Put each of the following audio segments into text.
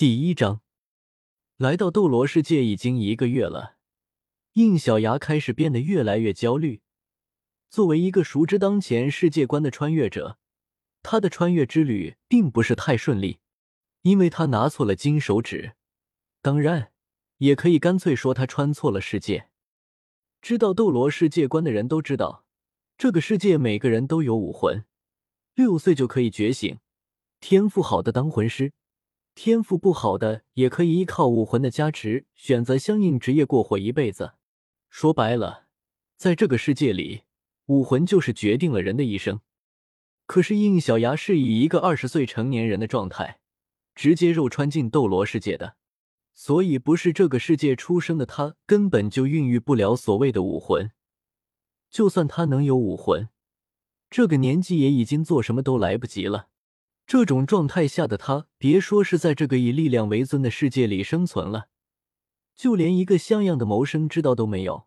第一章，来到斗罗世界已经一个月了，应小牙开始变得越来越焦虑。作为一个熟知当前世界观的穿越者，他的穿越之旅并不是太顺利，因为他拿错了金手指。当然，也可以干脆说他穿错了世界。知道斗罗世界观的人都知道，这个世界每个人都有武魂，六岁就可以觉醒，天赋好的当魂师。天赋不好的也可以依靠武魂的加持，选择相应职业过活一辈子。说白了，在这个世界里，武魂就是决定了人的一生。可是应小牙是以一个二十岁成年人的状态，直接肉穿进斗罗世界的，所以不是这个世界出生的他，根本就孕育不了所谓的武魂。就算他能有武魂，这个年纪也已经做什么都来不及了。这种状态下的他，别说是在这个以力量为尊的世界里生存了，就连一个像样的谋生之道都没有。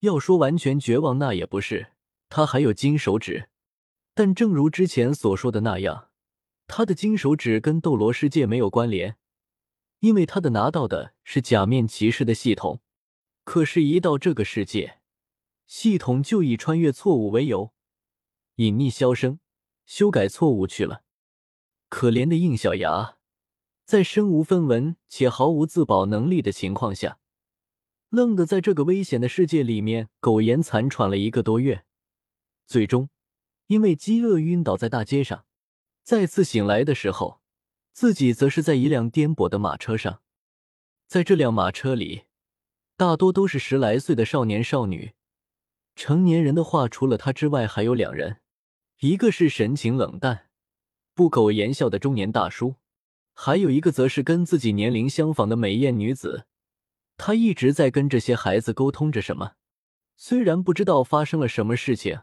要说完全绝望，那也不是，他还有金手指。但正如之前所说的那样，他的金手指跟斗罗世界没有关联，因为他的拿到的是假面骑士的系统。可是，一到这个世界，系统就以穿越错误为由，隐匿消声，修改错误去了。可怜的应小牙，在身无分文且毫无自保能力的情况下，愣的在这个危险的世界里面苟延残喘了一个多月，最终因为饥饿晕倒在大街上。再次醒来的时候，自己则是在一辆颠簸的马车上。在这辆马车里，大多都是十来岁的少年少女，成年人的话，除了他之外，还有两人，一个是神情冷淡。不苟言笑的中年大叔，还有一个则是跟自己年龄相仿的美艳女子。他一直在跟这些孩子沟通着什么，虽然不知道发生了什么事情，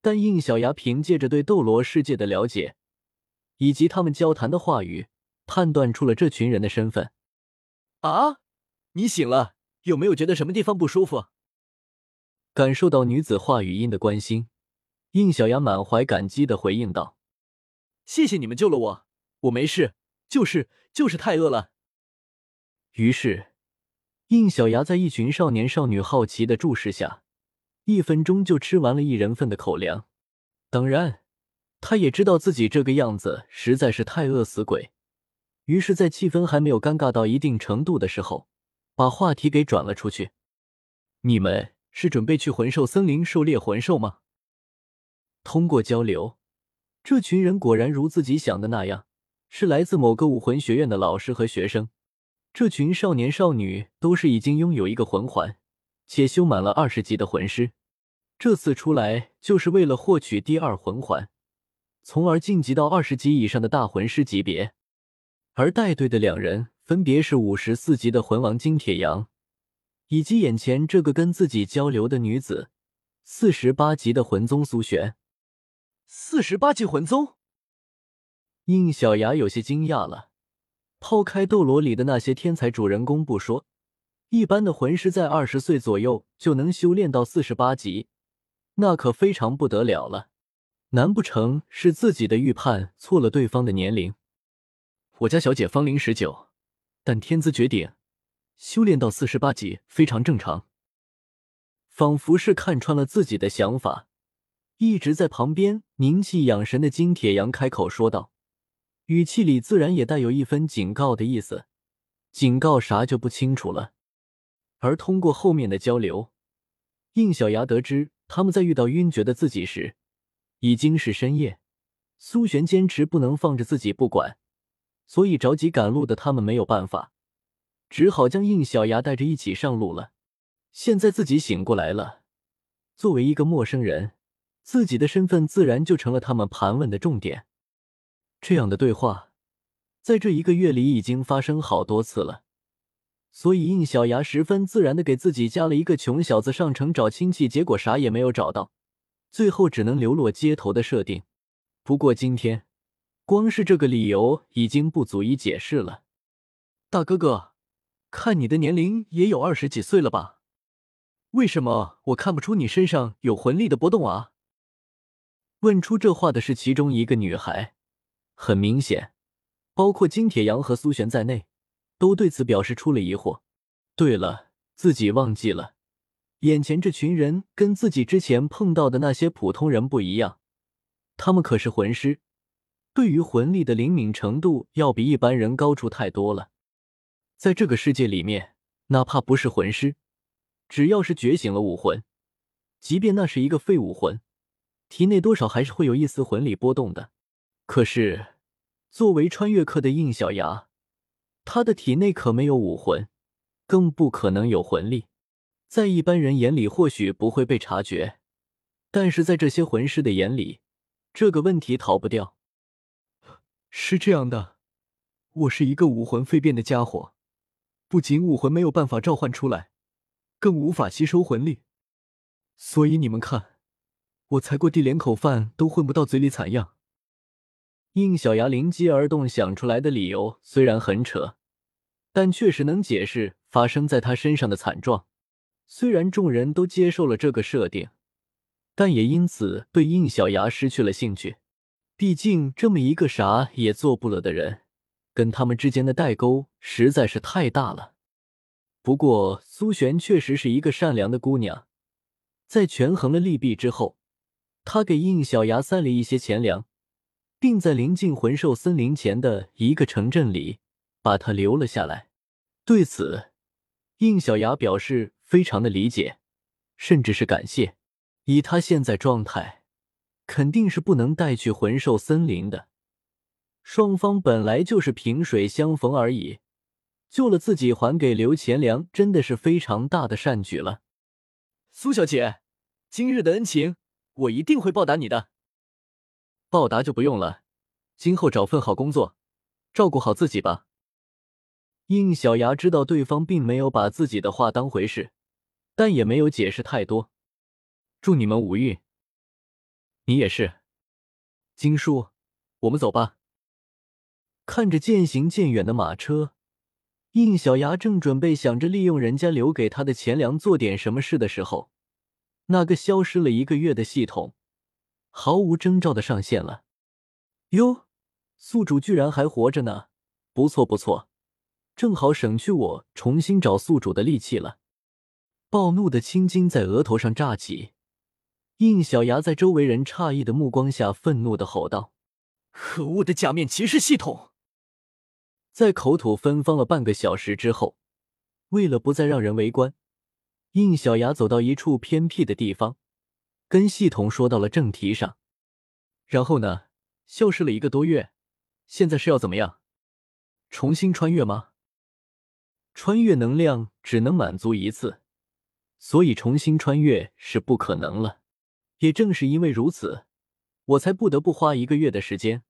但应小牙凭借着对斗罗世界的了解，以及他们交谈的话语，判断出了这群人的身份。啊，你醒了，有没有觉得什么地方不舒服？感受到女子话语音的关心，应小牙满怀感激的回应道。谢谢你们救了我，我没事，就是就是太饿了。于是，应小牙在一群少年少女好奇的注视下，一分钟就吃完了一人份的口粮。当然，他也知道自己这个样子实在是太饿死鬼，于是，在气氛还没有尴尬到一定程度的时候，把话题给转了出去。你们是准备去魂兽森林狩猎魂兽吗？通过交流。这群人果然如自己想的那样，是来自某个武魂学院的老师和学生。这群少年少女都是已经拥有一个魂环，且修满了二十级的魂师。这次出来就是为了获取第二魂环，从而晋级到二十级以上的大魂师级别。而带队的两人分别是五十四级的魂王金铁阳，以及眼前这个跟自己交流的女子，四十八级的魂宗苏璇。四十八级魂宗，应小牙有些惊讶了。抛开斗罗里的那些天才主人公不说，一般的魂师在二十岁左右就能修炼到四十八级，那可非常不得了了。难不成是自己的预判错了对方的年龄？我家小姐芳龄十九，但天资绝顶，修炼到四十八级非常正常。仿佛是看穿了自己的想法。一直在旁边凝气养神的金铁阳开口说道，语气里自然也带有一分警告的意思。警告啥就不清楚了。而通过后面的交流，应小牙得知他们在遇到晕厥的自己时，已经是深夜。苏璇坚持不能放着自己不管，所以着急赶路的他们没有办法，只好将应小牙带着一起上路了。现在自己醒过来了，作为一个陌生人。自己的身份自然就成了他们盘问的重点。这样的对话，在这一个月里已经发生好多次了，所以应小牙十分自然的给自己加了一个穷小子上城找亲戚，结果啥也没有找到，最后只能流落街头的设定。不过今天，光是这个理由已经不足以解释了。大哥哥，看你的年龄也有二十几岁了吧？为什么我看不出你身上有魂力的波动啊？问出这话的是其中一个女孩，很明显，包括金铁阳和苏璇在内，都对此表示出了疑惑。对了，自己忘记了，眼前这群人跟自己之前碰到的那些普通人不一样，他们可是魂师，对于魂力的灵敏程度要比一般人高出太多了。在这个世界里面，哪怕不是魂师，只要是觉醒了武魂，即便那是一个废武魂，体内多少还是会有一丝魂力波动的。可是，作为穿越客的应小牙，他的体内可没有武魂，更不可能有魂力。在一般人眼里或许不会被察觉，但是在这些魂师的眼里，这个问题逃不掉。是这样的，我是一个武魂废变的家伙。不仅武魂没有办法召唤出来，更无法吸收魂力，所以你们看，我才过地连口饭都混不到嘴里惨样。应小牙灵机而动想出来的理由虽然很扯，但确实能解释发生在他身上的惨状。虽然众人都接受了这个设定，但也因此对应小牙失去了兴趣。毕竟这么一个啥也做不了的人。跟他们之间的代沟实在是太大了。不过苏璇确实是一个善良的姑娘，在权衡了利弊之后，他给应小牙塞了一些钱粮，并在临近魂兽森林前的一个城镇里把他留了下来。对此，应小牙表示非常的理解，甚至是感谢。以他现在状态，肯定是不能带去魂兽森林的。双方本来就是萍水相逢而已，救了自己还给刘钱粮，真的是非常大的善举了。苏小姐，今日的恩情，我一定会报答你的。报答就不用了，今后找份好工作，照顾好自己吧。应小牙知道对方并没有把自己的话当回事，但也没有解释太多。祝你们无欲。你也是，金叔，我们走吧。看着渐行渐远的马车，应小牙正准备想着利用人家留给他的钱粮做点什么事的时候，那个消失了一个月的系统毫无征兆的上线了。哟，宿主居然还活着呢！不错不错，正好省去我重新找宿主的力气了。暴怒的青筋在额头上炸起，应小牙在周围人诧异的目光下愤怒的吼道：“可恶的假面骑士系统！”在口吐芬芳了半个小时之后，为了不再让人围观，应小牙走到一处偏僻的地方，跟系统说到了正题上。然后呢？消失了一个多月，现在是要怎么样？重新穿越吗？穿越能量只能满足一次，所以重新穿越是不可能了。也正是因为如此，我才不得不花一个月的时间。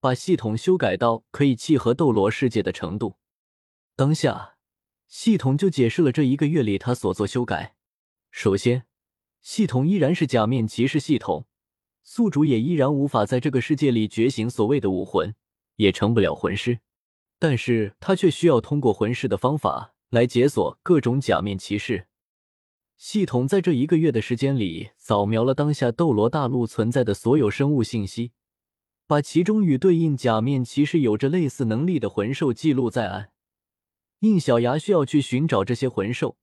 把系统修改到可以契合斗罗世界的程度。当下，系统就解释了这一个月里他所做修改。首先，系统依然是假面骑士系统，宿主也依然无法在这个世界里觉醒所谓的武魂，也成不了魂师。但是他却需要通过魂师的方法来解锁各种假面骑士。系统在这一个月的时间里，扫描了当下斗罗大陆存在的所有生物信息。把其中与对应假面骑士有着类似能力的魂兽记录在案。应小牙需要去寻找这些魂兽，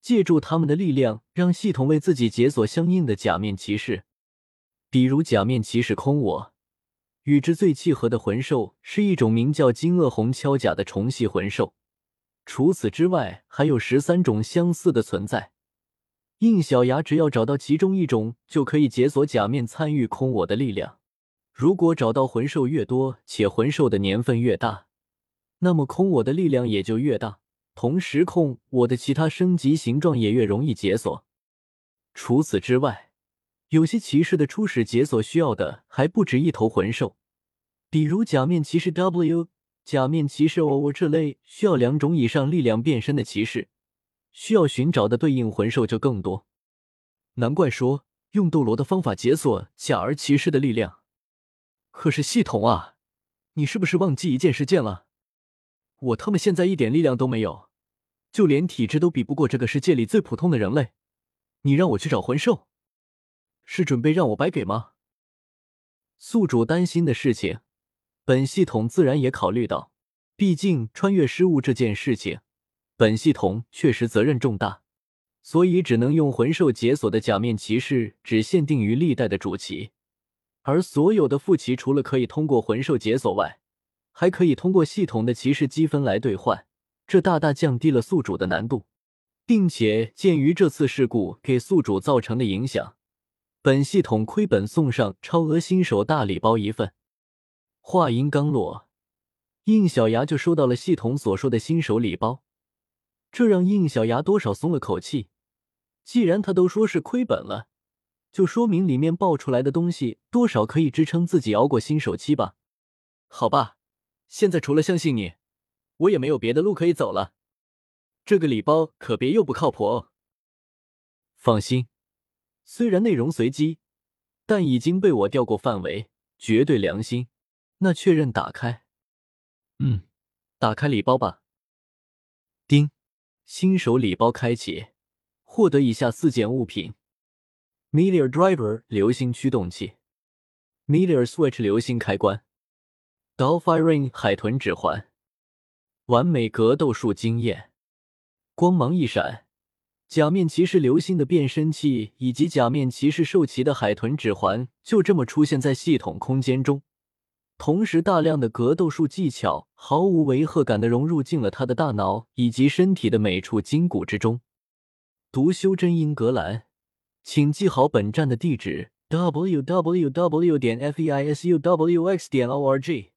借助他们的力量，让系统为自己解锁相应的假面骑士。比如假面骑士空我，与之最契合的魂兽是一种名叫金鳄红锹甲的虫系魂兽。除此之外，还有十三种相似的存在。应小牙只要找到其中一种，就可以解锁假面参与空我的力量。如果找到魂兽越多，且魂兽的年份越大，那么空我的力量也就越大，同时空我的其他升级形状也越容易解锁。除此之外，有些骑士的初始解锁需要的还不止一头魂兽，比如假面骑士 W、假面骑士 O 这类需要两种以上力量变身的骑士，需要寻找的对应魂兽就更多。难怪说用斗罗的方法解锁假儿骑士的力量。可是系统啊，你是不是忘记一件事件了？我他妈现在一点力量都没有，就连体质都比不过这个世界里最普通的人类。你让我去找魂兽，是准备让我白给吗？宿主担心的事情，本系统自然也考虑到，毕竟穿越失误这件事情，本系统确实责任重大，所以只能用魂兽解锁的假面骑士，只限定于历代的主骑，而所有的副骑除了可以通过魂兽解锁外，还可以通过系统的骑士积分来兑换，这大大降低了宿主的难度，并且鉴于这次事故给宿主造成的影响，本系统亏本送上超额新手大礼包一份。话音刚落，应小牙就收到了系统所说的新手礼包，这让应小牙多少松了口气。既然他都说是亏本了，就说明里面爆出来的东西多少可以支撑自己熬过新手期吧。好吧，现在除了相信你，我也没有别的路可以走了。这个礼包可别又不靠谱哦。放心，虽然内容随机，但已经被我调过范围，绝对良心。那确认打开，嗯，打开礼包吧。丁，新手礼包开启，获得以下四件物品：Meteor Driver 流星驱动器，Meteor Switch 流星开关，Dolphin 海豚指环，完美格斗术经验。光芒一闪，假面骑士流星的变身器以及假面骑士兽骑的海豚指环就这么出现在系统空间中。同时，大量的格斗术技巧毫无违和感的融入进了他的大脑以及身体的每处筋骨之中。读修真英格兰，请记好本站的地址：w w w. 点 f e i s u w x. 点 o r g。